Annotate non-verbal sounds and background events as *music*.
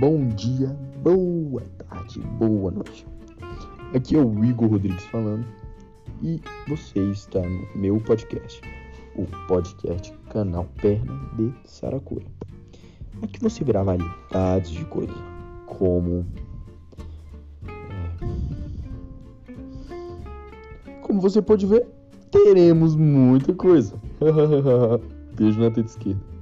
bom dia, boa tarde, boa noite. Aqui é o Igor Rodrigues falando e você está no meu podcast, o podcast Canal Perna de Saracura. Aqui você verá variedades de coisas, como. É, como você pode ver, teremos muita coisa. *laughs* Beijo na teta esquerda.